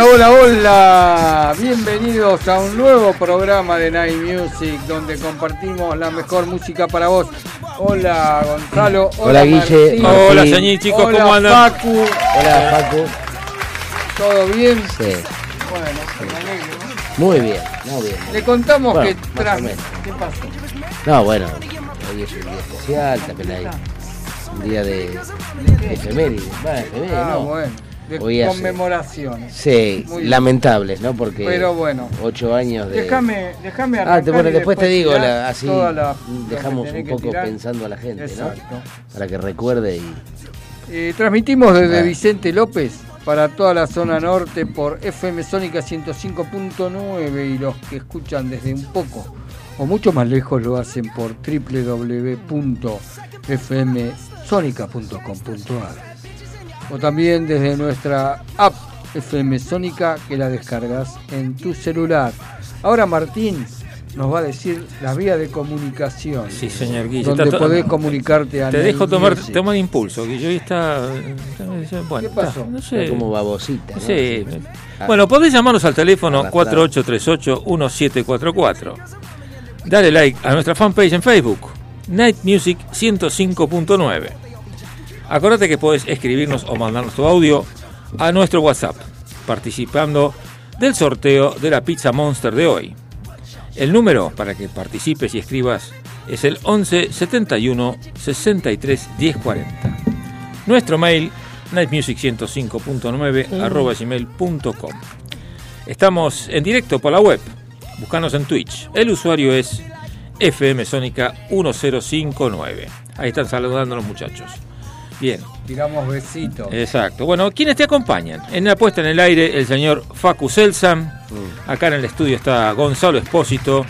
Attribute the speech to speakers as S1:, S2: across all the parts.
S1: Hola, hola, hola. Bienvenidos a un nuevo programa de Night Music donde compartimos la mejor música para vos. Hola, Gonzalo.
S2: Hola, Guille.
S1: Martín.
S2: Hola,
S3: señor, chicos,
S1: Hola,
S3: ¿cómo andan?
S1: Facu.
S2: Hola, Paco.
S1: ¿Todo bien?
S2: Sí,
S1: Bueno, me alegro.
S2: muy bien, muy bien.
S1: Le contamos
S2: Bueno,
S1: que tras... ¿Qué pasó?
S2: No, bueno, hoy es un día especial, también hay un día de efemérides. Bueno, efemérides,
S1: Ah,
S2: no.
S1: bueno. De
S2: Hoy
S1: conmemoraciones.
S2: Sí,
S1: Muy
S2: lamentables, ¿no? Porque
S1: Pero bueno.
S2: ocho años de...
S1: Déjame, déjame
S2: Ah, te, bueno, después te digo, la- así
S1: la-
S2: dejamos un poco pensando a la gente,
S1: Exacto.
S2: ¿no? Para que recuerde y...
S1: Eh, transmitimos desde
S2: Ah.
S1: Vicente López para toda la zona norte por FM Sónica 105.9 y los que escuchan desde un poco o mucho más lejos lo hacen por www.fmsonica.com.ar o también desde nuestra app FM Sónica que la descargas en tu celular. Ahora Martín nos va a decir la vía de comunicación.
S3: Sí, señor Guille.
S1: Donde
S3: Está
S1: podés comunicarte a
S3: Te dejo tomar, tomar impulso, Guille. Hoy está. está- Bueno,
S1: ¿Qué pasó?
S3: está- no
S2: Está
S3: sé.
S2: como babosita, ¿no?
S3: Sí.
S2: Ah.
S3: Bueno, podés llamarnos al teléfono
S2: Arrastrado.
S3: 4838-1744. Dale like a nuestra fanpage en Facebook, Night Music 105.9. Acordate que podés escribirnos o mandarnos tu audio a nuestro WhatsApp, participando del sorteo de la Pizza Monster de hoy. El número para que participes y escribas es el 11 71 63 10 40. Nuestro mail nightmusic105.9 arroba gmail.com. Estamos en directo por la web. Búscanos en Twitch. El usuario es FM Sónica 1059. Ahí están saludando los muchachos. Bien,
S1: Tiramos besitos.
S3: exacto. Bueno, ¿quiénes te acompañan? En la puesta en el aire, el señor Facu Selsan. Acá en el estudio está Gonzalo Espósito,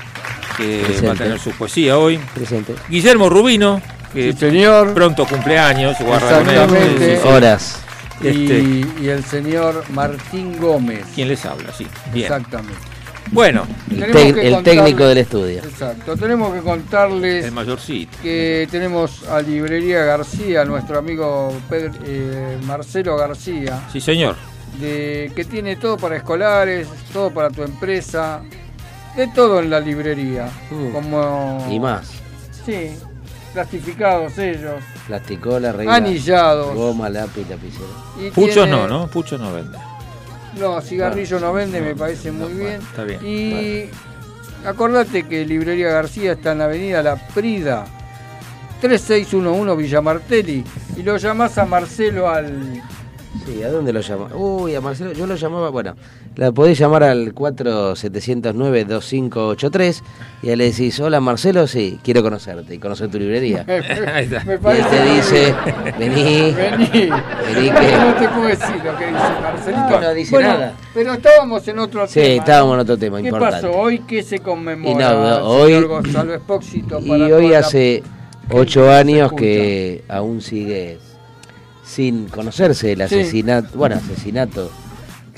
S3: que va a tener su poesía hoy.
S2: Presente.
S3: Guillermo Rubino, que
S1: Sí, señor.
S3: pronto cumpleaños.
S1: Exactamente.
S3: Sí, sí.
S2: Horas.
S3: Este,
S1: Y, y el señor Martín Gómez.
S3: ¿Quién les habla? Sí, bien.
S1: Exactamente.
S3: Bueno,
S2: El, técnico del estudio.
S1: Exacto. Tenemos que contarles
S3: el mayorcito.
S1: que tenemos a Librería García, nuestro amigo Pedro- eh, Marcelo García,
S3: Sí, señor.
S1: de, que tiene todo para escolares, todo para tu empresa, de todo en la librería.
S2: Mm.
S1: Como,
S2: Y más.
S1: Sí, plastificados ellos,
S2: Plasticola, regla,
S1: anillados.
S2: goma, lápiz, lapicero.
S3: Puchos
S1: tiene-
S3: no, ¿no? Puchos no vende.
S1: No, cigarrillo no vende, me parece muy bien.
S3: está bien,
S1: Y acordate que Librería García está en la avenida La Prida, 3611 Villa Martelli. Y lo llamás a Marcelo al.
S2: Sí, ¿a dónde lo llama? Uy, a Marcelo, yo lo llamaba, bueno, la podés llamar al 4709-2583 y le decís, hola Marcelo, sí, quiero conocerte y conocer tu librería.
S3: Ahí está.
S1: Me
S2: Y él te dice, vení,
S1: Vení.
S2: Vení que-
S1: No te puedo decir lo que dice Marcelito.
S2: No, no dice
S1: Bueno,
S2: nada.
S1: Pero estábamos en otro
S2: Sí,
S1: tema.
S2: estábamos en otro tema
S1: ¿Qué
S2: importante.
S1: pasó? ¿Hoy qué se conmemora?
S2: Y no,
S1: señor
S2: hoy-
S1: Gonzalo Espósito,
S2: Y
S1: para
S2: hoy hace ocho años que aún sigue sin conocerse el
S1: Sí.
S2: asesinato, bueno, asesinato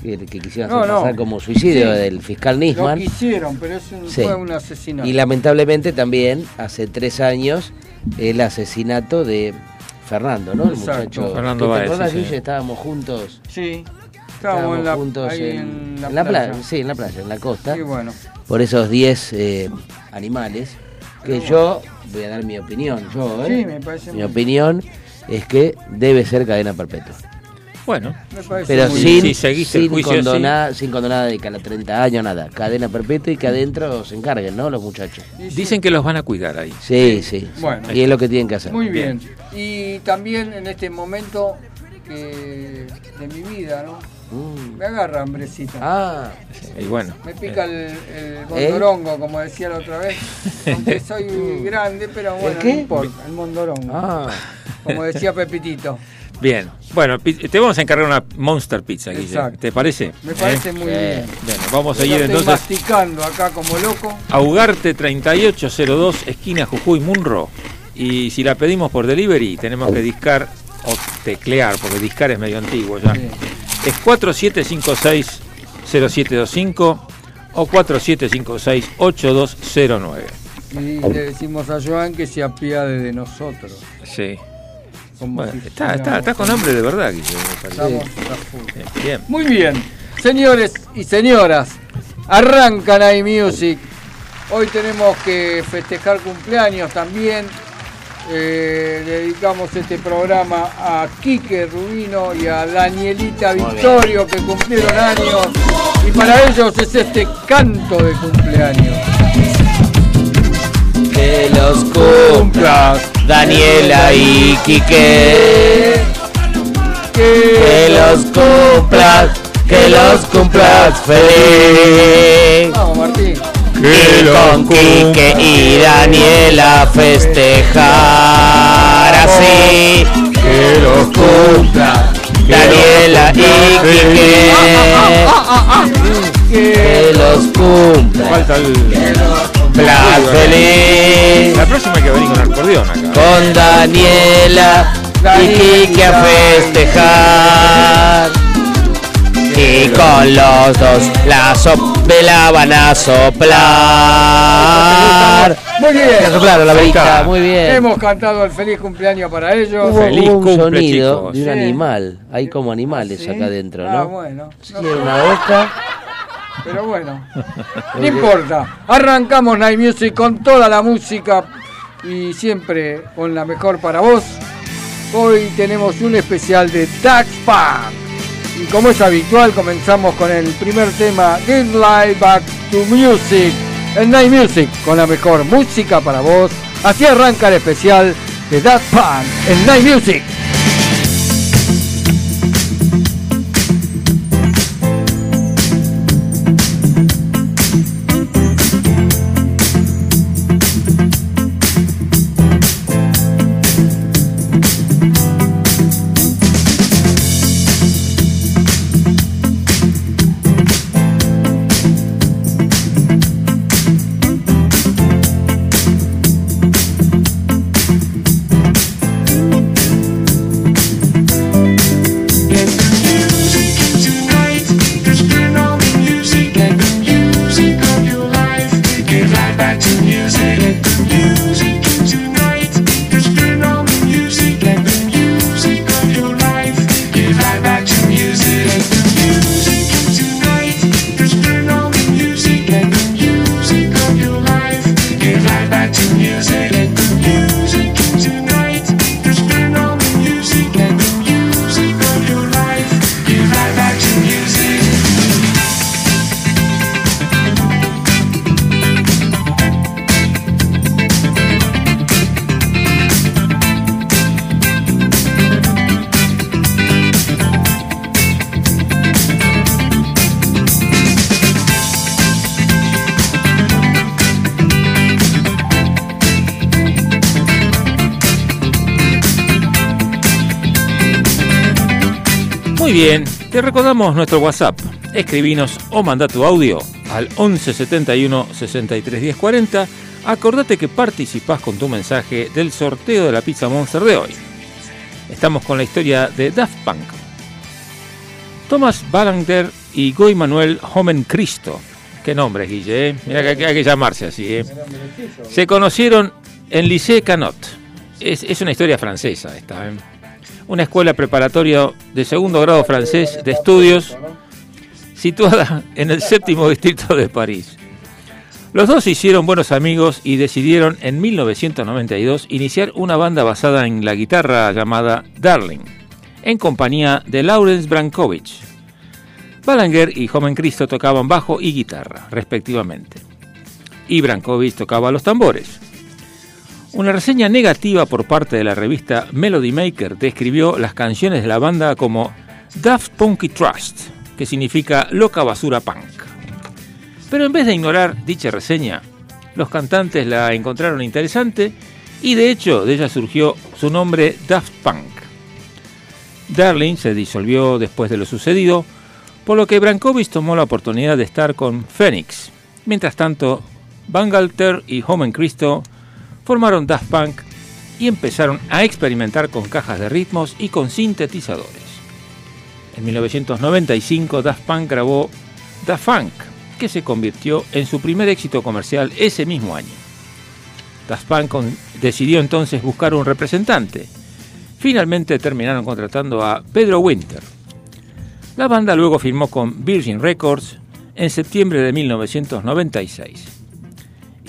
S2: que, que quisieron
S1: No,
S2: hacer
S1: no.
S2: pasar como suicidio
S1: Sí.
S2: del fiscal
S1: Lo
S2: Nisman.
S1: quisieron, pero es un-
S2: Sí.
S1: fue un asesinato.
S2: Y lamentablemente también hace tres años el asesinato de Fernando, ¿no? El
S1: Exacto.
S2: muchacho.
S3: Fernando
S2: ¿Te acordás. Guille? Estábamos juntos.
S1: Sí, estábamos en la,
S2: juntos
S1: ahí
S2: en,
S1: en la,
S2: en la
S1: playa.
S2: playa. Sí, en la playa, en la costa.
S1: Y bueno,
S2: Por esos 10 eh, animales. Que yo voy a dar mi opinión. Yo, ¿eh?
S1: sí, me parece
S2: Mi
S1: muy,
S2: opinión es que debe ser cadena perpetua.
S3: Bueno,
S2: Pero sin,
S3: Si seguiste el
S2: sin, sin condonar de cada 30 años, nada. Cadena perpetua y que adentro se encarguen, ¿no? Los muchachos.
S3: dicen que los van a cuidar ahí.
S2: Sí, sí.
S1: Bueno.
S2: Y es lo que tienen que hacer.
S1: Muy bien. Y también en este momento que- de mi vida, ¿no?
S2: Mm.
S1: Me agarra hambrecita.
S2: Ah,
S3: Y bueno.
S1: Me pica el, el mondorongo, como decía la otra vez. Aunque soy grande, pero bueno,
S2: qué?
S1: no importa. El mondorongo.
S2: ah.
S1: Como decía Pepitito.
S3: Bien. Bueno, te vamos a encargar una Monster Pizza, Guille.
S1: Exacto.
S3: ¿Te parece?
S1: Me parece
S3: ¿Eh?
S1: muy
S2: Bien.
S1: bien.
S3: Bien, vamos a
S1: Yo
S3: seguir
S1: estoy
S3: entonces
S1: masticando acá como loco.
S3: a Ugarte 3802, esquina Jujuy Munro. Y si la pedimos por delivery, tenemos que discar o teclear, porque discar es medio antiguo ya.
S1: Sí.
S3: Es 4756-0725 o 4756-8209.
S1: Y le decimos a Joan que se apiade de nosotros.
S3: Sí.
S1: Como
S3: Bueno,
S1: si
S3: está, está, está con hambre de verdad.
S1: Estamos a full.
S3: Bien, bien.
S1: Muy bien, señores y señoras, arrancan iMusic. Hoy tenemos que festejar cumpleaños también. Eh, dedicamos este programa a Quique Rubino y a Danielita Victorio que cumplieron años. Y para ellos es este canto de cumpleaños.
S2: Que los cumpla Daniela y Quique. Que los cumplas, que los cumplas feliz.
S1: Vamos, Martín.
S2: Y con Quique y Daniela festejar así. Que los cumpla Daniela y Quique. Que los cumpla
S3: Falta el.
S2: cumplas feliz.
S3: La próxima hay que venir con acordeón acá.
S2: Con Daniela y Quique a festejar. Y con los dos la sopla van a soplar.
S1: Muy bien.
S2: Van a soplar la velita, muy bien.
S1: Hemos cantado el feliz cumpleaños para ellos.
S2: Hubo,
S3: Feliz
S2: hubo un
S3: cumple,
S2: sonido
S3: chicos.
S2: de un
S1: Sí.
S2: animal. Hay como animales
S1: ¿Sí?
S2: acá adentro,
S1: Ah,
S2: ¿no?
S1: bueno.
S2: Sí,
S1: no
S2: una boca.
S1: Pero bueno, no importa. Arrancamos Night Music con toda la música y siempre con la mejor para vos. Hoy tenemos un especial de Dax Punk. Y como es habitual, comenzamos con el primer tema, Get Live Back to Music. El Night Music con la mejor música para vos. Así arranca el especial de Daft Punk, el Night Music.
S3: Recordamos nuestro WhatsApp. Escribinos o manda tu audio al 11 71 63 10 40. Acordate que participás con tu mensaje del sorteo de la pizza Monster de hoy. Estamos con la historia de Daft Punk. Thomas Balanger y Goy Manuel Homen Cristo. Qué nombre, Guille, ¿eh? Hay que- hay que llamarse así, ¿eh? Se conocieron en Lycée Canot. Es, es una historia francesa esta, ¿eh? Una escuela preparatoria de segundo grado francés de estudios situada en el séptimo distrito de París. Los dos se hicieron buenos amigos y decidieron en 1992 iniciar una banda basada en la guitarra llamada Darling, en compañía de Lawrence Brankovich. Balanger y Homen Cristo tocaban bajo y guitarra, respectivamente. Y Brankovich tocaba los tambores. Una reseña negativa por parte de la revista Melody Maker describió las canciones de la banda como Daft Punky Trust, que significa loca basura punk. Pero en vez de ignorar dicha reseña, los cantantes la encontraron interesante y de hecho de ella surgió su nombre Daft Punk. Darling se disolvió después de lo sucedido, por lo que Brankovic tomó la oportunidad de estar con Phoenix. Mientras tanto, Bangalter y Homen Cristo formaron Daft Punk y empezaron a experimentar con cajas de ritmos y con sintetizadores. En 1995 Daft Punk grabó Daft Funk, que se convirtió en su primer éxito comercial ese mismo año. Daft Punk decidió entonces buscar un representante. Finalmente terminaron contratando a Pedro Winter. La banda luego firmó con Virgin Records en septiembre de 1996.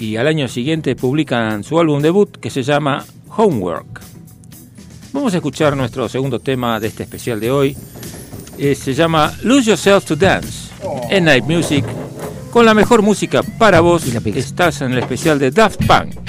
S3: Y al año siguiente publican su álbum debut que se llama Homework. Vamos a escuchar nuestro segundo tema de este especial de hoy. Eh, se llama Lose Yourself to Dance en Night Music. Con la mejor música para vos, estás en el especial de Daft Punk.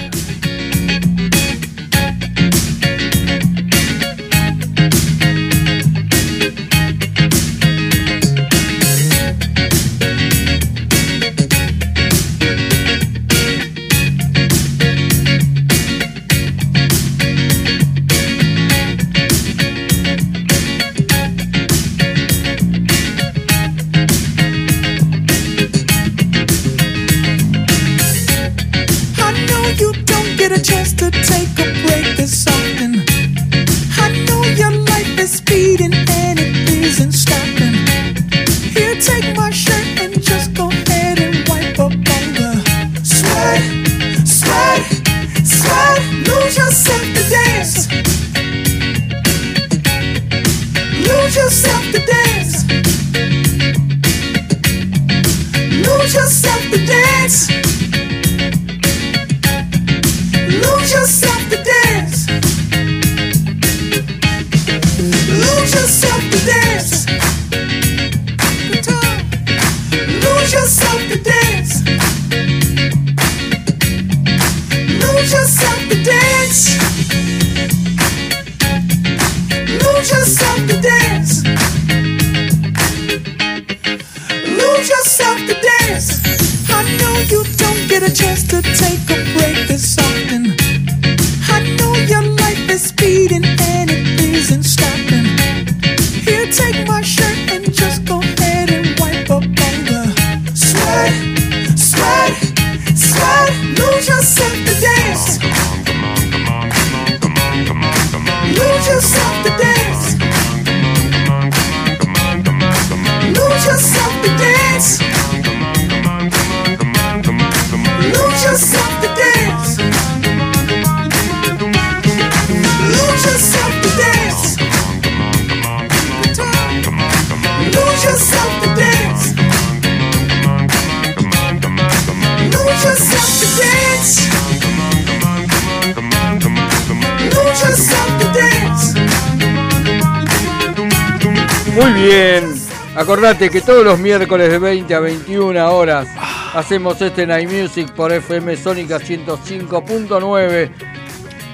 S1: Acordate que todos los miércoles de 20 a 21 horas hacemos este Night Music por FM Sónica 105.9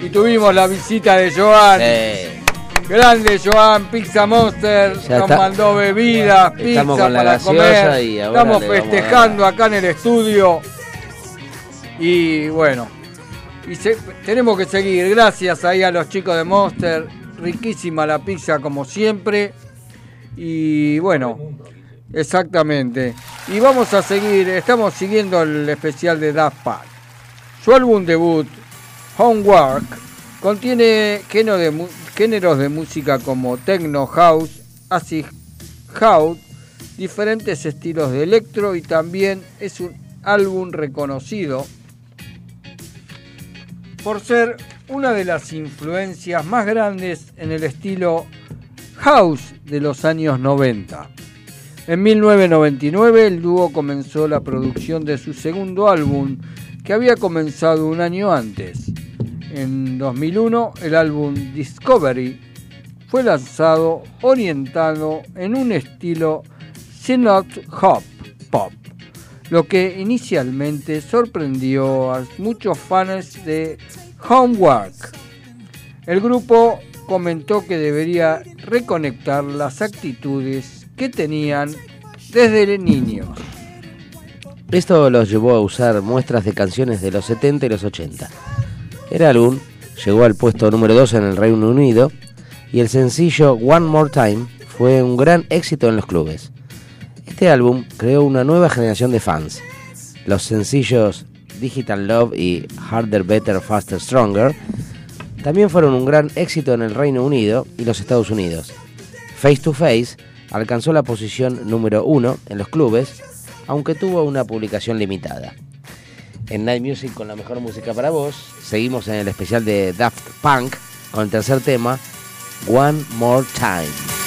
S1: y tuvimos la visita de Joan. Grande Joan, Pizza Monster,
S2: Ya
S1: nos
S2: está.
S1: mandó bebidas, pizza para comer.
S2: y ahora
S1: Estamos festejando acá en el estudio. Y bueno, y se- tenemos que seguir. Gracias ahí a los chicos de Monster. Riquísima la pizza como siempre. Y bueno, exactamente. Y vamos a seguir, estamos siguiendo el especial de Daft Punk. Su álbum debut, Homework, contiene géneros de música como techno house, acid house, diferentes estilos de electro y también es un álbum reconocido por ser una de las influencias más grandes en el estilo house de los años 90. En 1999 el dúo comenzó la producción de su segundo álbum que había comenzado un año antes. En 2001 el álbum Discovery fue lanzado orientado en un estilo synth hop pop, lo que inicialmente sorprendió a muchos fans de Homework. El grupo comentó que debería reconectar las actitudes que tenían desde niños.
S2: Esto los llevó a usar muestras de canciones de los 70 y los 80. El álbum llegó al puesto número 2 en el Reino Unido y el sencillo One More Time fue un gran éxito en los clubes. Este álbum creó una nueva generación de fans. Los sencillos Digital Love y Harder, Better, Faster, Stronger también fueron un gran éxito en el Reino Unido y los Estados Unidos. Face to Face alcanzó la posición número 1 en los clubes, aunque tuvo una publicación limitada. En Night Music con la mejor música para vos, seguimos en el especial de Daft Punk con el tercer tema, One More Time.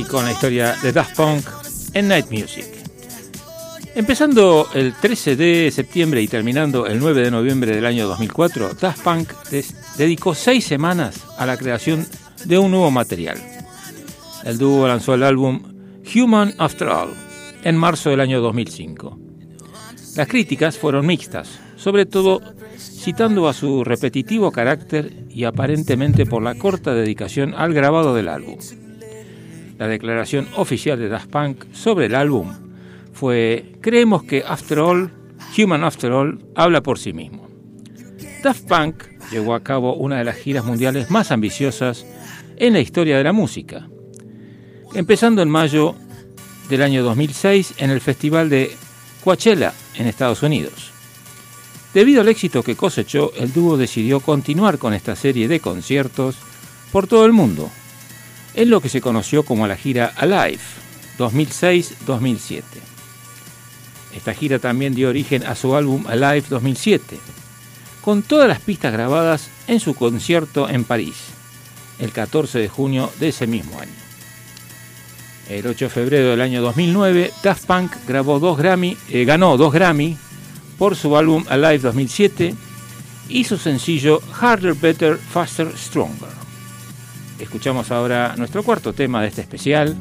S3: Aquí con la historia de Daft Punk en Night Music. Empezando el 13 de septiembre y terminando el 9 de noviembre del año 2004, Daft Punk dedicó seis semanas a la creación de un nuevo material. El dúo lanzó el álbum Human After All en marzo del año 2005. Las críticas fueron mixtas, sobre todo citando a su repetitivo carácter y aparentemente por la corta dedicación al grabado del álbum. La declaración oficial de Daft Punk sobre el álbum fue, creemos que After All, Human After All, habla por sí mismo. Daft Punk llevó a cabo una de las giras mundiales más ambiciosas en la historia de la música, empezando en mayo del año 2006 en el Festival de Coachella en Estados Unidos. Debido al éxito que cosechó, el dúo decidió continuar con esta serie de conciertos por todo el mundo, en lo que se conoció como la gira Alive 2006-2007. Esta gira también dio origen a su álbum Alive 2007, con todas las pistas grabadas en su concierto en París, el 14 de junio de ese mismo año. El 8 de febrero del año 2009, Daft Punk grabó dos Grammy, eh, ganó dos Grammy por su álbum Alive 2007 y su sencillo Harder, Better, Faster, Stronger. Escuchamos ahora nuestro cuarto tema de este especial,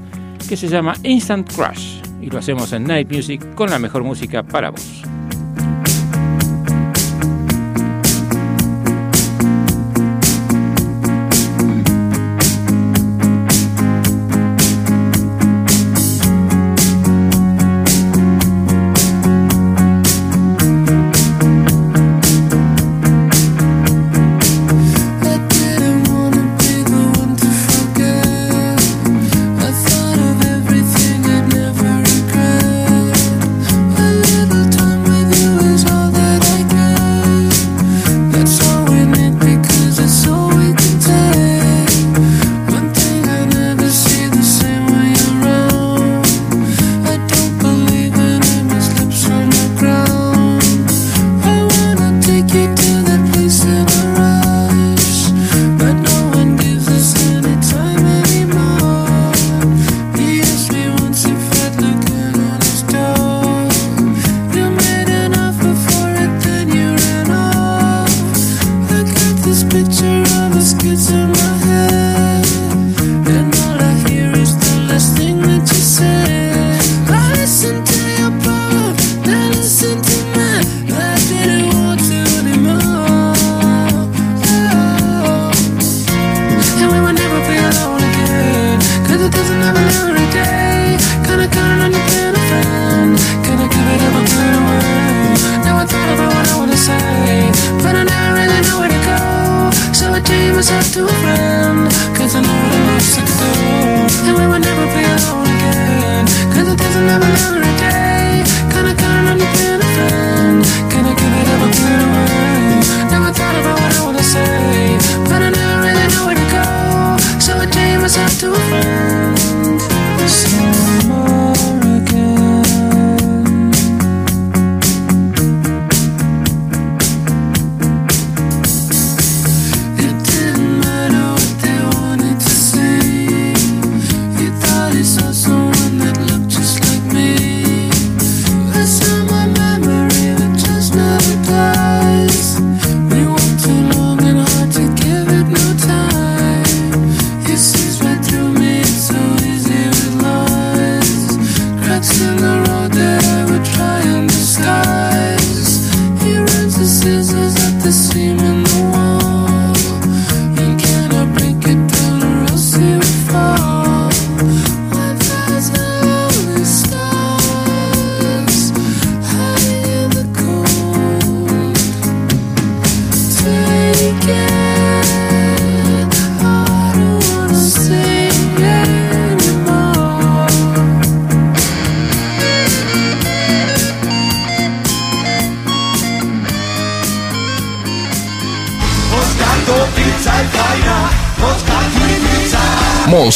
S3: que se llama Instant Crush, y lo hacemos en Night Music con la mejor música para vos.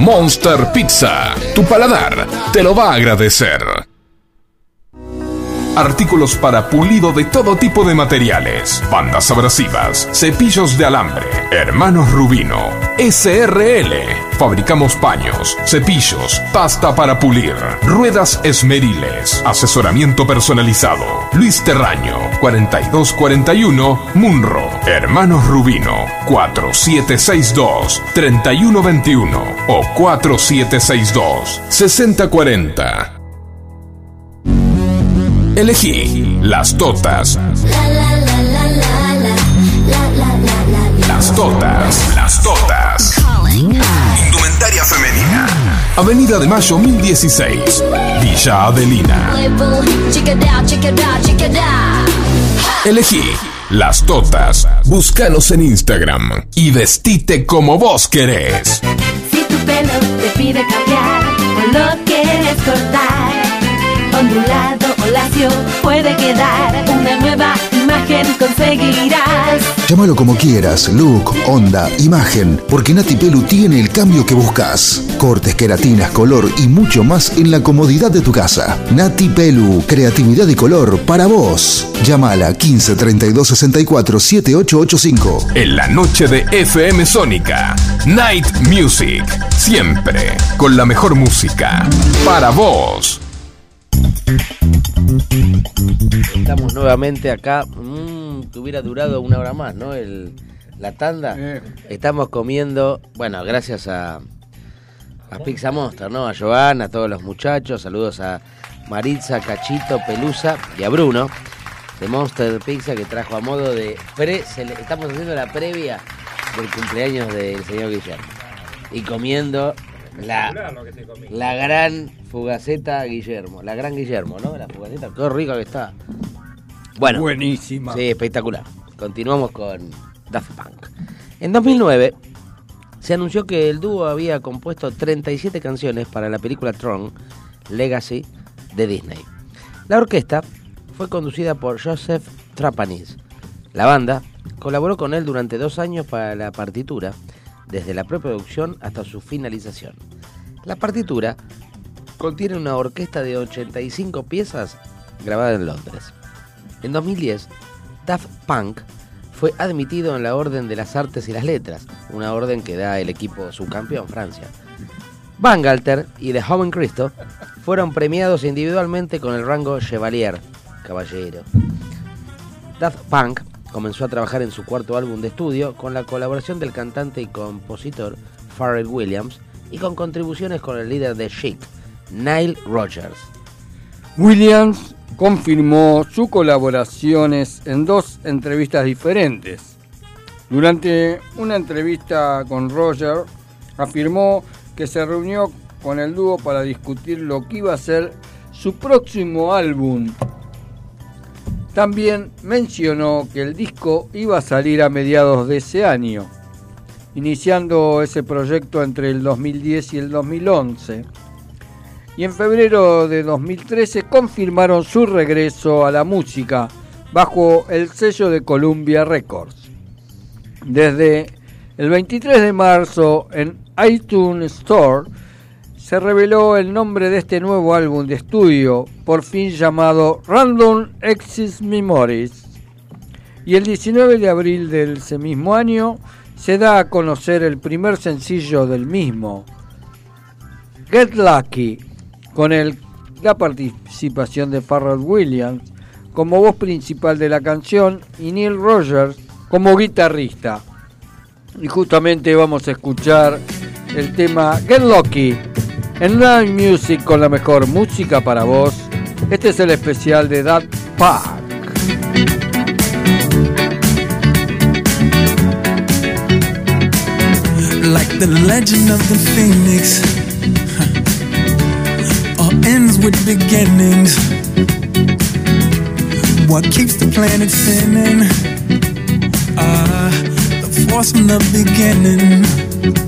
S4: Monster Pizza, tu paladar te lo va a agradecer. Artículos para pulido de todo tipo de materiales. Bandas abrasivas, cepillos de alambre. Hermanos Rubino. SRL. Fabricamos paños, cepillos, pasta para pulir, ruedas esmeriles, asesoramiento personalizado. Luis Terraño, 4241, Munro. Hermanos Rubino, 4762-3121 o 4762-6040. Elegí las totas. Las totas. Las totas. Avenida de Mayo 1016. Villa Adelina. Elegí las totas. Búscanos en Instagram y vestite como vos querés.
S5: Si tu pelo te pide cambiar o lo quieres cortar, ondulado o lacio puede quedar una nueva imagen conseguirás.
S6: Llámalo como quieras, look, onda, imagen, porque Nati Pelu tiene el cambio que buscas. Cortes, queratinas, color y mucho más en la comodidad de tu casa. Nati Pelu, creatividad y color para vos. Llámala 15 32 64 7885.
S4: En la noche de FM Sónica. Night Music. Siempre con la mejor música. Para vos.
S2: Estamos nuevamente acá. Mm, que hubiera durado una hora más, ¿no? El, la tanda.
S1: Eh.
S2: Estamos comiendo, bueno, gracias a, a Pizza Monster, ¿no? A Joana, a todos los muchachos. Saludos a Maritza, Cachito, Pelusa y a Bruno de Monster Pizza que trajo a modo de pre. Estamos haciendo la previa del cumpleaños del señor Guillermo. Y comiendo la, la gran fugaceta Guillermo. La gran Guillermo, ¿no? La fugaceta, qué rica que está. Bueno,
S1: Buenísima.
S2: Sí, espectacular. Continuamos con Daft Punk. En 2009 se anunció que el dúo había compuesto 37 canciones para la película Tron Legacy de Disney. La orquesta fue conducida por Joseph Trapanis. La banda colaboró con él durante dos años para la partitura, desde la preproducción hasta su finalización. La partitura contiene una orquesta de 85 piezas grabada en Londres. En 2010, Daft Punk fue admitido en la Orden de las Artes y las Letras, una orden que da el equipo subcampeón Francia. Bangalter y The Joven Cristo fueron premiados individualmente con el rango Chevalier, caballero. Daft Punk comenzó a trabajar en su cuarto álbum de estudio con la colaboración del cantante y compositor Pharrell Williams y con contribuciones con el líder de Chic, Nile Rodgers.
S1: Williams confirmó sus colaboraciones en dos entrevistas diferentes. Durante una entrevista con Roger, afirmó que se reunió con el dúo para discutir lo que iba a ser su próximo álbum. También mencionó que el disco iba a salir a mediados de ese año, iniciando ese proyecto entre el 2010 y el 2011 y en febrero de 2013 confirmaron su regreso a la música bajo el sello de Columbia Records. Desde el 23 de marzo en iTunes Store se reveló el nombre de este nuevo álbum de estudio, por fin llamado Random Access Memories. Y el 19 de abril de ese mismo año se da a conocer el primer sencillo del mismo, Get Lucky, con la participación de Pharrell Williams como voz principal de la canción y Neil Rogers como guitarrista. Y justamente vamos a escuchar el tema Get Lucky en Live Music con la mejor música para vos. Este es el especial de That Park.
S7: Like the legend of the phoenix, all ends with beginnings. What keeps the planet spinning? Ah, the force from the beginning.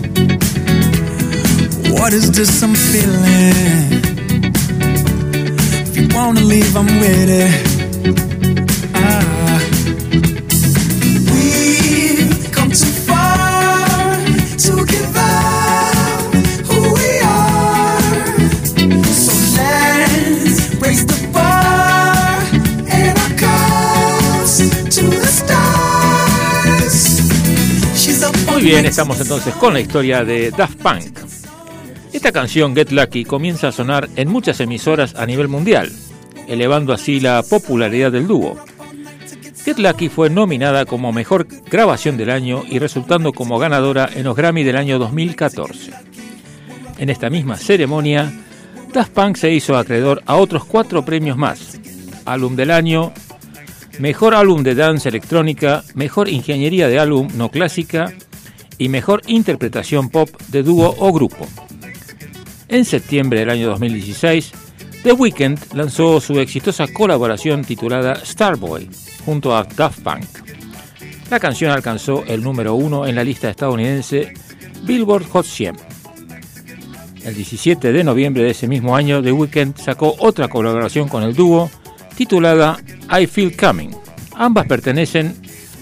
S7: What is this I'm feeling? If you wanna leave, I'm with it. Ah. Come too far to give up who we are. So let's raise the bar to the
S3: Muy bien, estamos entonces con la historia de Daft Punk. Esta canción Get Lucky comienza a sonar en muchas emisoras a nivel mundial, elevando así la popularidad del dúo. Get Lucky fue nominada como mejor grabación del año y resultando como ganadora en los Grammy del año 2014. En esta misma ceremonia, Daft Punk se hizo acreedor a otros cuatro premios más: Álbum del año, Mejor álbum de dance electrónica, Mejor ingeniería de álbum no clásica y Mejor interpretación pop de dúo o grupo. En septiembre del año 2016, The Weeknd lanzó su exitosa colaboración titulada Starboy junto a Daft Punk. La canción alcanzó el número uno en la lista estadounidense Billboard Hot 100. El 17 de noviembre de ese mismo año, The Weeknd sacó otra colaboración con el dúo titulada I Feel Coming. Ambas pertenecen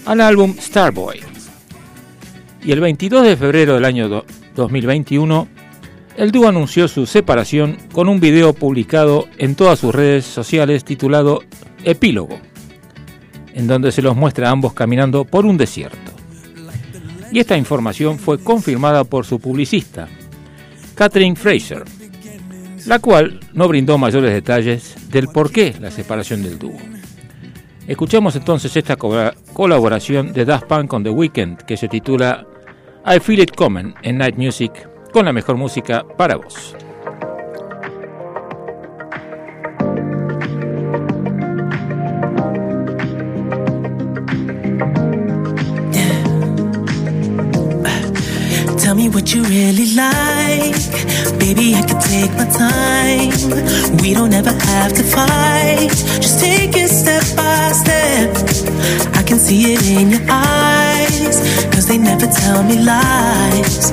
S3: al álbum Starboy. Y el 22 de febrero del año do- 2021, el dúo anunció su separación con un video publicado en todas sus redes sociales titulado Epílogo, en donde se los muestra a ambos caminando por un desierto. Y esta información fue confirmada por su publicista, Catherine Fraser, la cual no brindó mayores detalles del por qué la separación del dúo. Escuchamos entonces esta co- colaboración de Daft Punk con The Weeknd que se titula I Feel It Coming en Night Music con la mejor música para vos.
S8: Tell me what you really like. Baby, I can take my time. We don't ever have to fight. Just take it step by step. I can see it in your eyes. Cause they never tell me lies.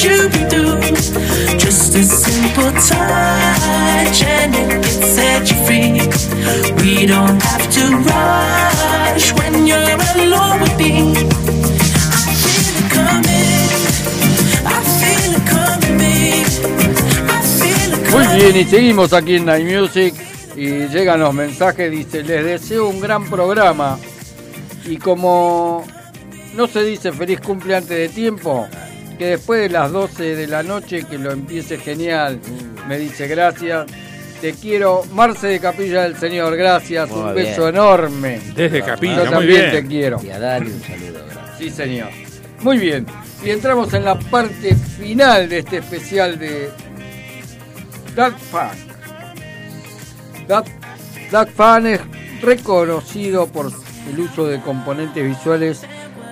S8: what you've been through. Just a simple touch and it can set you free. We don't have to rush when you're alone with me. I feel it coming. I feel it coming, babe. I feel it
S1: Muy bien, y seguimos aquí en Night Music y llegan los mensajes, dice, les deseo un gran programa y como no se dice feliz cumple antes de tiempo, que después de las 12 de la noche que lo empiece genial, me dice gracias, te quiero, Marce de Capilla del Señor, gracias,
S2: Muy
S1: un
S2: bien.
S1: beso enorme.
S3: Desde Capilla,
S1: Yo
S3: muy
S1: también
S3: bien.
S1: te quiero.
S2: Y a Dani un saludo. gracias.
S1: Sí, señor. Muy bien. Y entramos en la parte final de este especial de Dark Punk. Dark, Dark Punk es reconocido por el uso de componentes visuales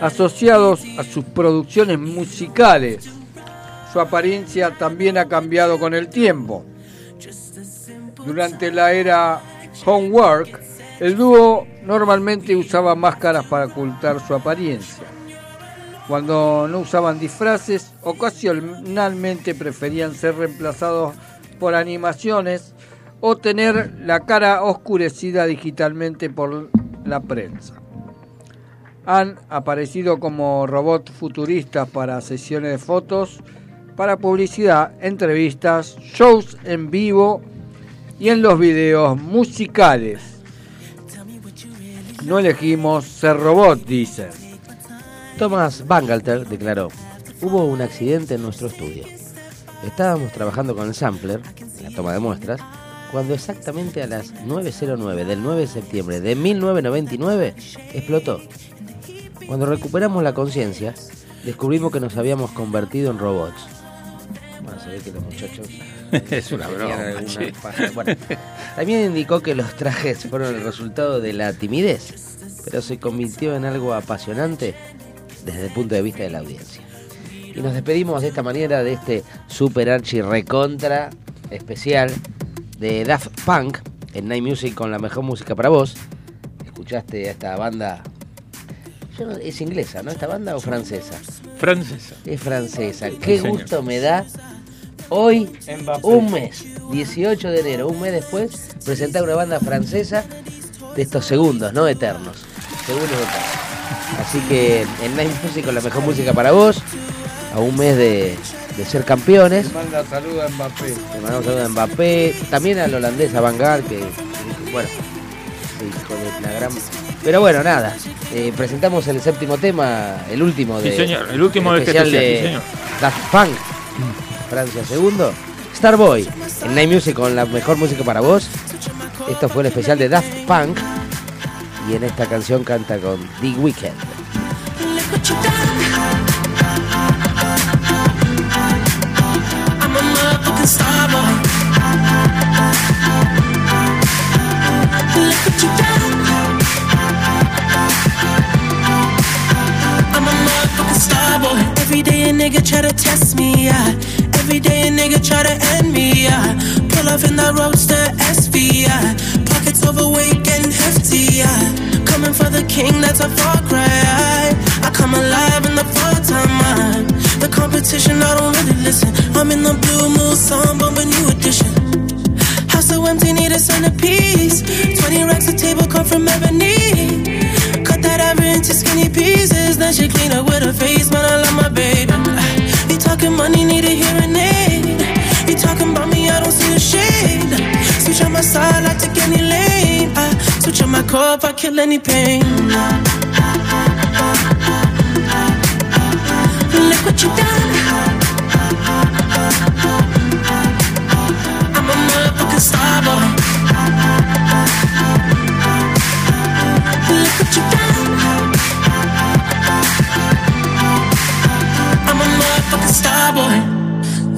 S1: asociados a sus producciones musicales. Su apariencia también ha cambiado con el tiempo. Durante la era Homework, el dúo normalmente usaba máscaras para ocultar su apariencia. Cuando no usaban disfraces, ocasionalmente preferían ser reemplazados por animaciones o tener la cara oscurecida digitalmente por la prensa. Han aparecido como robots futuristas para sesiones de fotos, para publicidad, entrevistas, shows en vivo y en los videos musicales. No elegimos ser robot, dicen.
S2: Thomas Bangalter declaró, hubo un accidente en nuestro estudio. Estábamos trabajando con el sampler, la toma de muestras, cuando exactamente a las 9.09 del 9 de septiembre de 1999 explotó. Cuando recuperamos la conciencia, descubrimos que nos habíamos convertido en robots. Bueno, se ve que los muchachos
S3: es una broma.
S2: faja. Bueno, también indicó que los trajes fueron el resultado de la timidez, pero se convirtió en algo apasionante desde el punto de vista de la audiencia. Y nos despedimos de esta manera de este super archi recontra especial de Daft Punk en Night Music con la mejor música para vos. Escuchaste a esta banda. Yo es inglesa, ¿no? ¿Esta banda o francesa?
S3: Francesa.
S2: Es francesa. Qué
S3: señor.
S2: gusto me da hoy,
S1: Mbappé.
S2: un mes, 18 de enero, un mes después, presentar una banda francesa de estos segundos, no eternos. Segundos eternos. Así que en Night Music con la mejor música para vos, a un mes de, de ser campeones.
S1: Le manda saludos a Mbappé.
S2: Le mandamos saludos a Mbappé, también al holandés, a Van Gaal, que, bueno, hijo de la gran... Pero bueno, nada, eh, presentamos el séptimo tema, el último
S3: Sí,
S2: de...
S3: señor, el último de este
S2: especial
S3: especial,
S2: de
S3: sí, señor.
S2: Daft Punk, Francia segundo, Starboy, en Night Music con la mejor música para vos. Esto fue el especial de Daft Punk. Y en esta canción canta con The Weeknd.
S8: Every day a nigga try to test me, yeah. Every day a nigga try to end me, yeah. Pull up in that roadster SV, yeah. Pockets overweight getting hefty, yeah. Coming for the king, that's a far cry. I, come alive in the fall time. The competition, I don't really listen. I'm in the blue moon, song, but new edition. House so empty, need a centerpiece. 20 racks of table come from ebony. Cut that ever into skinny pieces. Then she clean up with her face, my side, I take any lane. I switch on my cup, I kill any pain. Look what you done. I'm a motherfucking star boy. Look what you done. I'm a motherfucking star boy.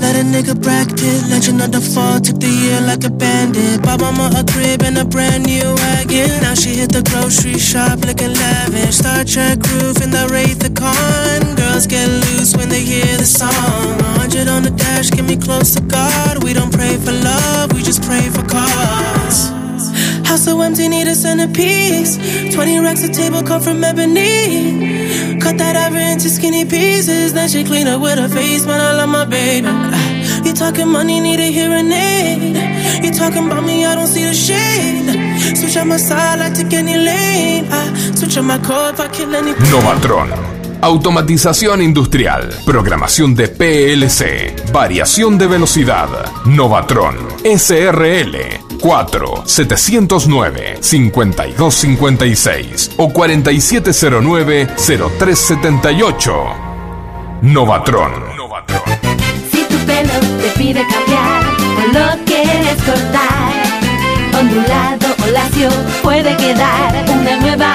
S8: Let a nigga brag Pitt, legend of the fall, took the year like a bandit. Bought mama a crib and a brand new wagon. Now she hit the grocery shop looking lavish. Star Trek roof in the Wraith the Con. Girls get loose when they hear the song. 100 on the dash, get me close to God. We don't pray for love, we just pray for cause. House so empty, need a centerpiece. 20 racks of table come from ebony. Cut that ever into skinny pieces. Then she clean up with her face, man. I love my baby. You talking money, need a hearing aid. You talking about me, I don't see the shade. Switch on my side, I take any lane. I switch on my cup, I kill any
S4: Novatron. Automatización industrial, programación de PLC, variación de velocidad. Novatron SRL 4 709 5256 o 4709 0378. Novatron. Novatron.
S5: Si tu pelo te pide cambiar o lo quieres cortar, ondulado o lacio puede quedar. Una nueva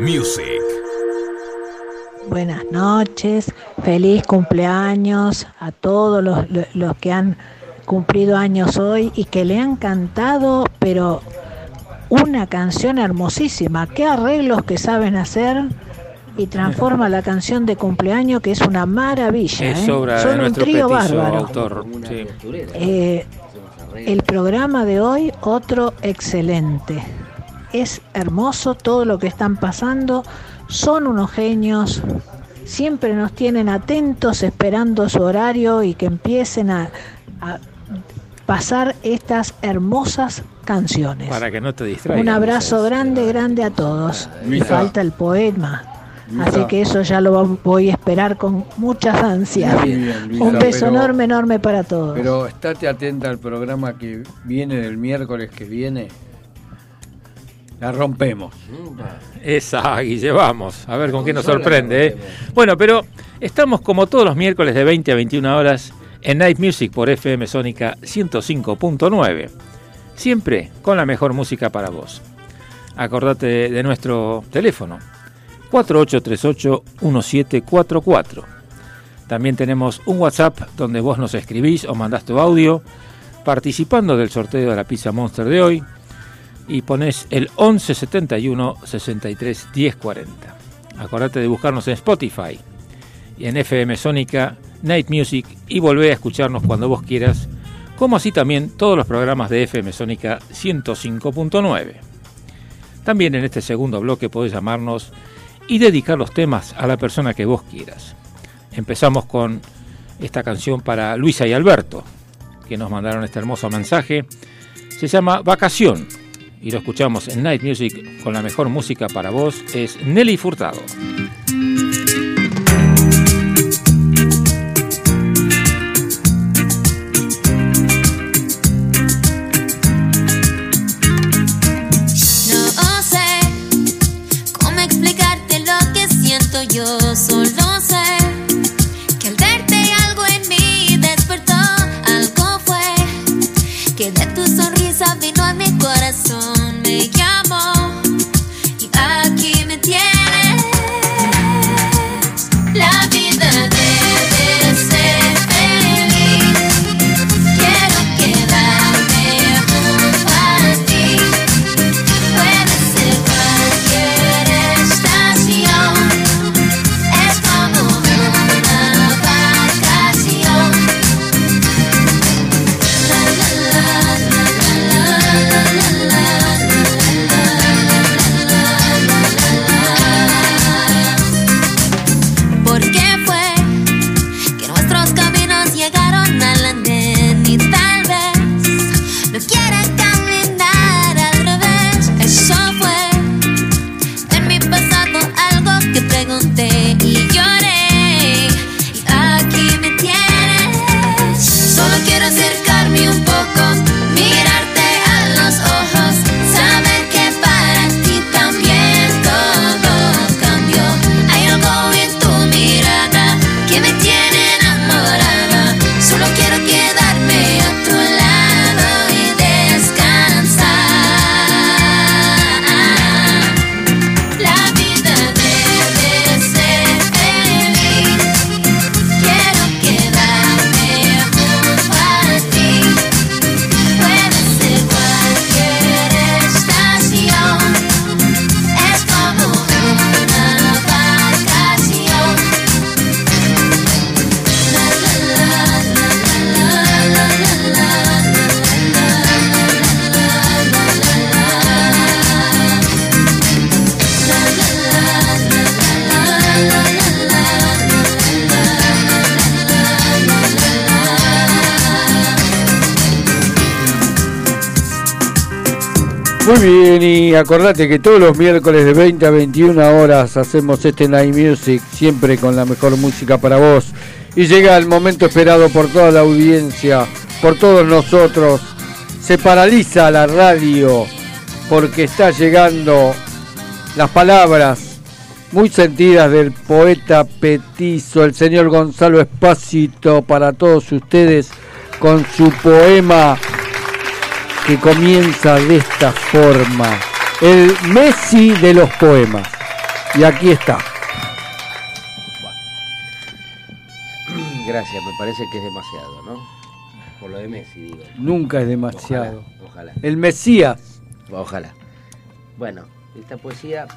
S4: Music.
S9: Buenas noches, feliz cumpleaños a todos los, los que han cumplido años hoy y que le han cantado, pero una canción hermosísima. Qué arreglos que saben hacer y transforma la canción de cumpleaños que es una maravilla.
S3: Es
S9: ¿eh?
S3: obra de
S9: Son un trío bárbaro.
S3: autor. sí.
S9: Eh, el programa de hoy, otro excelente. Es hermoso todo lo que están pasando. Son unos genios. Siempre nos tienen atentos esperando su horario y que empiecen a, a pasar estas hermosas canciones.
S3: Para que no te distraigas.
S9: Un abrazo grande, grande a todos.
S1: Luisa.
S9: falta el poema. Así que eso ya lo voy a esperar con muchas ansias.
S1: Bien,
S9: Un beso
S1: pero-
S9: enorme, enorme para todos.
S1: Pero estate atenta al programa que viene del miércoles que viene. La rompemos.
S3: Esa, Guille, vamos. A ver con qué nos sorprende. ¿eh? Bueno, pero estamos como todos los miércoles de 20 a 21 horas en Night Music por FM Sónica 105.9. Siempre con la mejor música para vos. Acordate de nuestro teléfono 4838-1744. También tenemos un WhatsApp donde vos nos escribís o mandás tu audio participando del sorteo de la pizza Monster de hoy y pones el 11 71 63 10 40. Acordate de buscarnos en Spotify y en FM Sónica, Night Music y volvé a escucharnos cuando vos quieras, como así también todos los programas de FM Sónica 105.9. También en este segundo bloque podés llamarnos y dedicar los temas a la persona que vos quieras. Empezamos con esta canción para Luisa y Alberto, que nos mandaron este hermoso mensaje. Se llama Vacación y lo escuchamos en Night Music con la mejor música para vos. Es Nelly Furtado.
S10: No sé cómo explicarte lo que siento yo, solo
S1: Muy bien, y acordate que todos los miércoles de 20 a 21 horas hacemos este Night Music, siempre con la mejor música para vos. Y llega el momento esperado por toda la audiencia, por todos nosotros. Se paraliza la radio porque está llegando las palabras muy sentidas del poeta petizo, el señor Gonzalo Espácito, para todos ustedes con su poema que comienza de esta forma. El Messi de los poemas. Y aquí está.
S2: Gracias, me parece que es demasiado, ¿no? Por lo de Messi, digo.
S1: Nunca es demasiado.
S2: Ojalá, ojalá.
S1: El Mesías.
S2: Ojalá. Bueno, esta poesía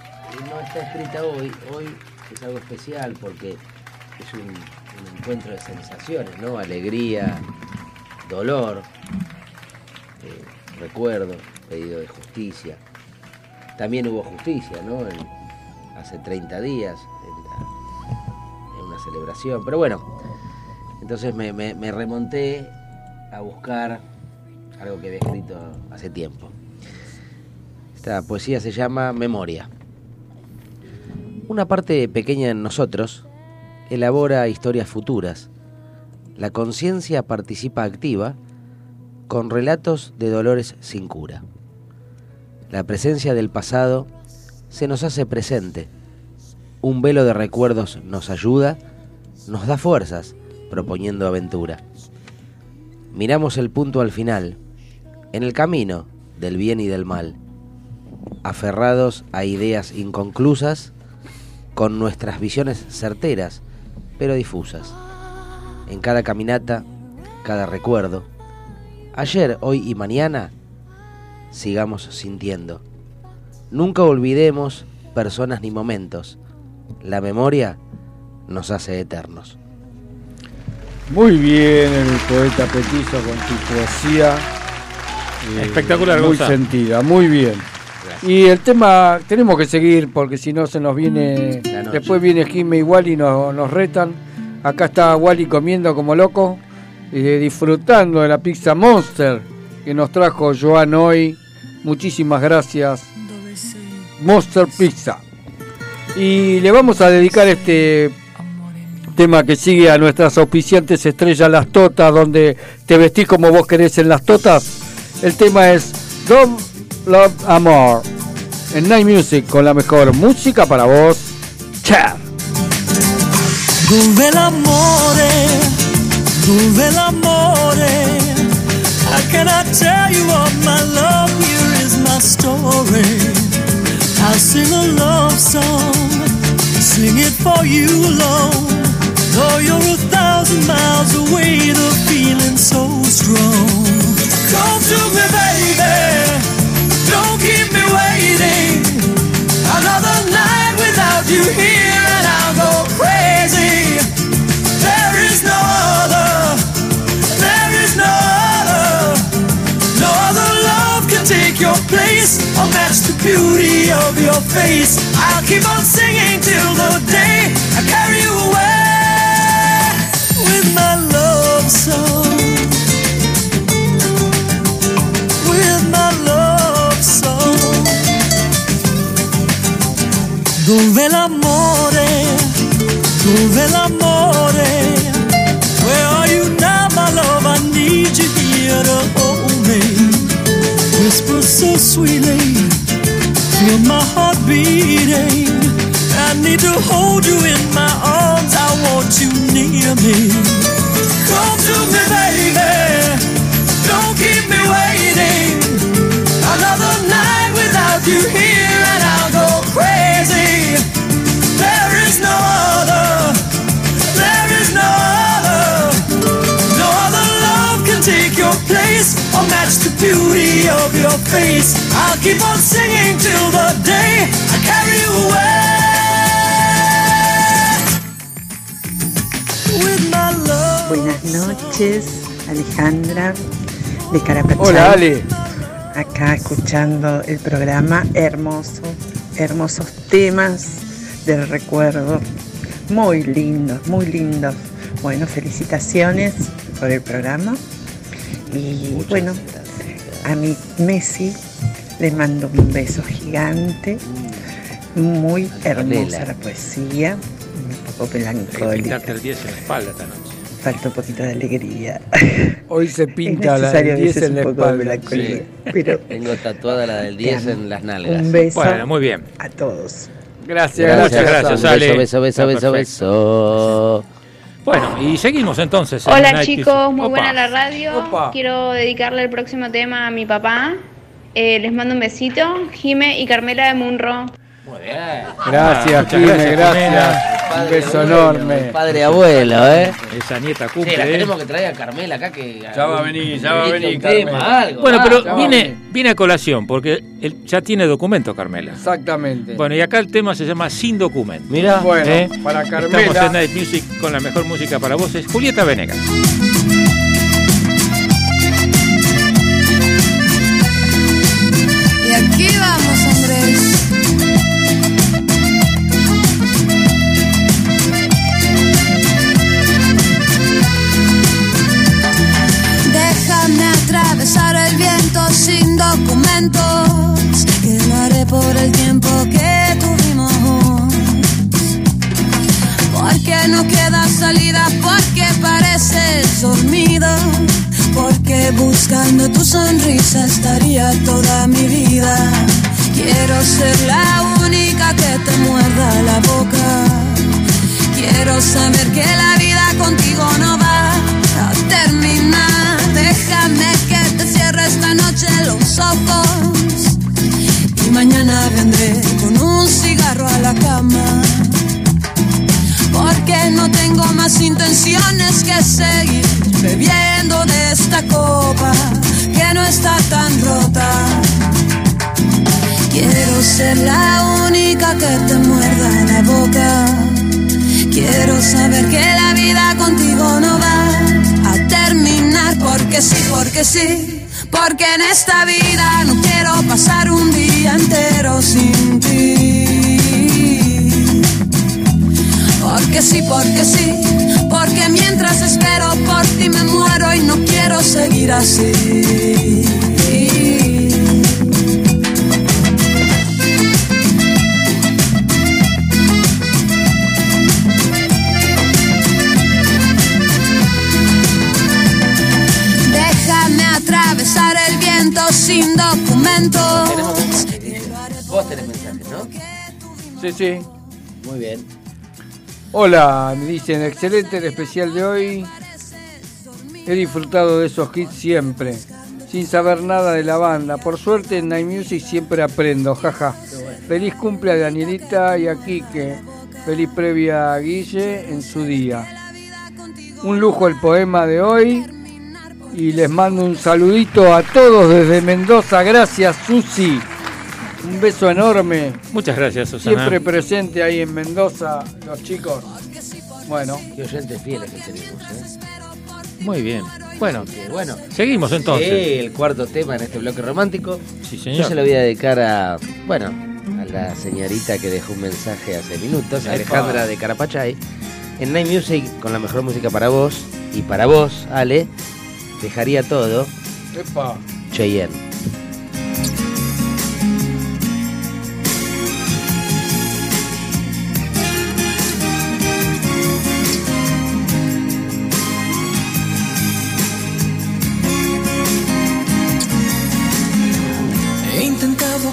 S2: no está escrita hoy. Hoy es algo especial porque es un, un encuentro de sensaciones, ¿no? Alegría, dolor, eh, recuerdo, pedido de justicia. También hubo justicia, ¿no? Hace 30 días, en, una celebración. Pero bueno, entonces me, me- me remonté a buscar algo que había escrito hace tiempo. Esta poesía se llama Memoria. Una parte pequeña en nosotros elabora historias futuras. La conciencia participa activa con relatos de dolores sin cura. La presencia del pasado se nos hace presente. Un velo de recuerdos nos ayuda, nos da fuerzas, proponiendo aventura. Miramos el punto al final, en el camino del bien y del mal, aferrados a ideas inconclusas, con nuestras visiones certeras, pero difusas. En cada caminata, cada recuerdo, ayer, hoy y mañana, sigamos sintiendo. Nunca olvidemos personas ni momentos. La memoria nos hace eternos.
S1: Muy bien el poeta Petizo con tu poesía. eh,
S3: Espectacular,
S1: Muy sentida, muy bien. Y el tema, tenemos que seguir porque si no se nos viene. Después viene Jimmy y Wally y nos, nos retan. Acá está Wally comiendo como loco, eh, disfrutando de la pizza Monster que nos trajo Joan hoy. Muchísimas gracias, Monster Pizza. Y le vamos a dedicar este tema que sigue a nuestras auspiciantes estrellas Las Totas, donde te vestís como vos querés en Las Totas. El tema es Don't Love Amor en Night Music con la mejor música para vos. Chao.
S11: L'amore, dove l'amore How can I tell you of my love? Here is my story? I'll sing a love song, sing it for you alone. Though you're a thousand miles away, the feeling's so strong. Come to me, baby, or oh, match the beauty of your face. I'll keep on singing till the day I carry you away with my love song. With my love song. Dove l'amore, dove l'amore? So sweetly, feel my heart beating. I need to hold you in my arms. I want you near me. Come to me, baby. Don't keep me waiting. Another night without you here, take your place or match the beauty of your face. I'll keep on singing till the day I carry you away with my love.
S12: Buenas noches, Alejandra de Carapachay.
S1: Hola Ale.
S12: Acá escuchando el programa hermoso, hermosos temas del recuerdo. Muy lindos, muy lindos. Bueno, felicitaciones por el programa. Y bueno, a mi Messi le mando un beso gigante. Muy hermosa
S2: Lela.
S12: la poesía, un poco melancólica.
S3: pintarte el 10 en la espalda esta noche.
S12: Falta un poquito de alegría.
S1: Hoy se pinta la del
S12: a
S1: 10
S12: veces
S1: en la
S12: un poco de
S1: espalda.
S2: Sí.
S12: Pero
S2: Tengo tatuada la del 10 en las nalgas.
S12: un beso
S3: Bueno, muy bien.
S12: a todos.
S1: Gracias,
S3: Muchas
S1: gracias.
S3: gracias,
S2: Un
S3: Ale.
S2: beso, beso, beso, beso, beso.
S3: Bueno, y seguimos entonces. en
S13: Hola
S3: Night
S13: chicos, muy
S3: Opa.
S13: buena la radio.
S1: Opa.
S13: Quiero dedicarle el próximo tema a mi papá. Eh, les mando un besito. Jime y Carmela de Munro.
S3: Muy bien.
S1: Gracias,
S3: Ah,
S1: Jimé,
S3: gracias.
S1: Un beso
S2: abuelo,
S1: enorme.
S2: Padre abuelo, ¿eh?
S3: Esa nieta
S2: Sí,
S3: cumple.
S2: la
S3: ¿eh?
S2: tenemos que traer a Carmela acá que.
S1: Ya va a venir, ya va a venir,
S2: tema,
S1: Carmela.
S2: algo.
S3: Bueno,
S2: va.
S3: pero
S1: va,
S3: viene,
S1: vení.
S3: viene a colación porque él ya tiene documento, Carmela.
S1: Exactamente.
S3: Bueno, y acá el tema se llama Sin Documento.
S2: Mira,
S1: Bueno,
S3: ¿eh?
S1: para
S3: Estamos en
S1: Carmela.
S3: Night Music con la mejor música para voces. Julieta Venegas.
S14: Y aquí vamos, Buscando tu sonrisa estaría toda mi vida. Quiero ser la única que te muerda la boca. Quiero saber que la vida contigo no va a terminar. Déjame que te cierre esta noche los ojos. Y mañana vendré con un cigarro a la cama. No tengo más intenciones que seguir bebiendo de esta copa que no está tan rota. Quiero ser la única que te muerda la boca. Quiero saber que la vida contigo no va a terminar porque sí, porque sí. Porque en esta vida no quiero pasar un día entero sin ti. Porque sí, porque sí, porque mientras espero por ti me muero y no quiero seguir así. Déjame atravesar el viento sin documentos.
S2: Vos tenés mensajes, ¿no?
S1: Sí, sí.
S2: Muy bien.
S1: Hola, me dicen, excelente el especial de hoy. He disfrutado de esos hits siempre, sin saber nada de la banda. Por suerte en Night Music siempre aprendo, jaja. Feliz cumple a Danielita y a Quique. Feliz previa a Guille en su día. Un lujo el poema de hoy. Y les mando un saludito a todos desde Mendoza. Gracias, Susi. Un beso enorme.
S3: Muchas gracias, Susana.
S1: Siempre presente ahí en Mendoza, los chicos. Bueno.
S2: Qué oyentes fieles que tenemos, ¿eh?
S3: Muy bien. Bueno,
S2: Que bueno.
S3: seguimos entonces.
S2: Sí, el cuarto tema en este bloque romántico.
S3: Sí,
S2: Yo
S3: señor.
S2: se lo voy a dedicar a, bueno, a la señorita que dejó un mensaje hace minutos. Alejandra de Carapachay. En Night Music, con la mejor música para vos y para vos, Ale, dejaría todo
S1: Epa.
S2: Cheyenne.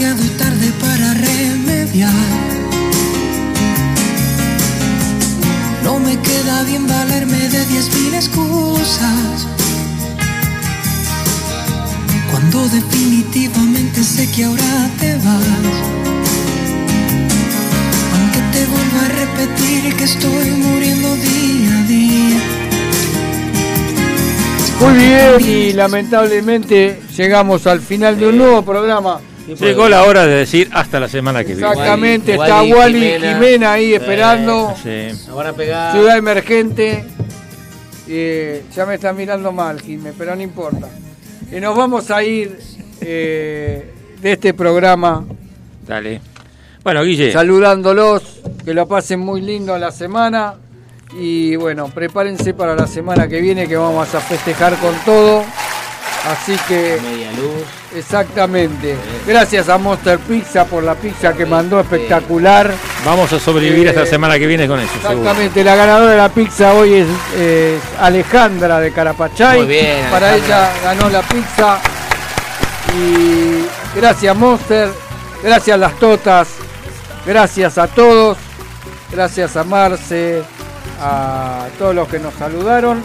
S15: Demasiado tarde para remediar. No me queda bien valerme de diez mil excusas. Cuando definitivamente sé que ahora te vas. Aunque te vuelvo a repetir que estoy muriendo día a día.
S1: Muy bien, y lamentablemente llegamos al final de un nuevo programa.
S3: Llegó la hora de decir hasta la semana que viene.
S1: Exactamente,
S2: Wally-
S1: está
S2: Wally,
S1: Wally
S2: Jimena.
S1: Jimena, ahí esperando.
S3: Sí.
S2: Nos van a pegar.
S1: Ciudad Emergente. Eh, ya me está mirando mal, Jimé, pero no importa. Y nos vamos a ir eh, de este programa
S3: Dale. Bueno, Guille.
S1: saludándolos, que lo pasen muy lindo la semana. Y bueno, prepárense para la semana que viene que vamos a festejar con todo. Así que
S2: Media luz.
S1: exactamente. Gracias a Monster Pizza por la pizza que mandó espectacular.
S3: Vamos a sobrevivir
S1: Eh,
S3: hasta la semana que viene con eso, seguro.
S1: Exactamente, la ganadora de la pizza hoy es, es Alejandra de Carapachay.
S2: Muy bien,
S1: Para
S2: Alejandra.
S1: ella ganó la pizza. Y gracias Monster, gracias las totas, gracias a todos, gracias a Marce, a todos los que nos saludaron.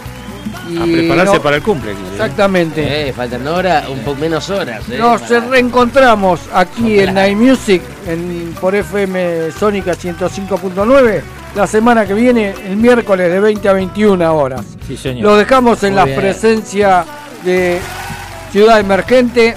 S1: Y
S3: A prepararse
S1: no-
S3: para el cumple, Guille.
S1: Exactamente.
S2: Eh, faltan horas, un poco menos horas. Eh,
S1: Nos
S2: para-
S1: reencontramos aquí en. Night Music en, por FM Sónica 105.9 la semana que viene, el miércoles de 20 a 21 horas.
S3: Sí, señor.
S1: Lo dejamos en
S2: Muy
S1: la
S2: bien.
S1: presencia de Ciudad Emergente.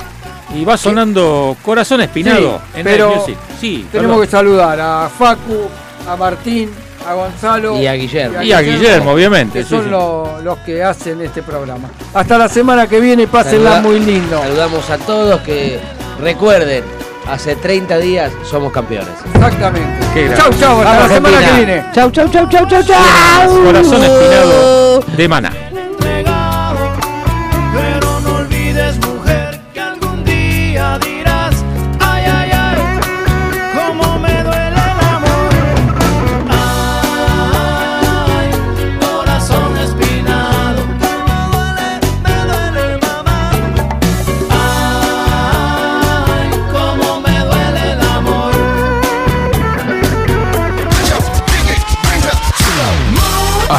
S3: Y va sonando Corazón Espinado
S1: Sí,
S3: en
S1: pero
S3: Night Music. Sí,
S1: Tenemos
S3: perdón.
S1: que saludar a Facu, a Martín, a Gonzalo
S2: Y a Guillermo.
S3: Y a Guillermo, obviamente,
S1: Que
S3: sí,
S1: son
S3: sí.
S1: lo- los que hacen este programa. Hasta la semana que viene, pásenla
S2: Saluda-
S1: muy lindo.
S2: Saludamos a todos que recuerden, hace 30 días somos campeones.
S1: Exactamente. Chau, chau, hasta
S2: Vamos,
S1: la semana
S2: Argentina.
S1: que viene.
S2: Chau, chau, chau, chau, chau, chau.
S3: Corazón Espinado de Maná.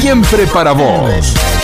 S4: Siempre para vos.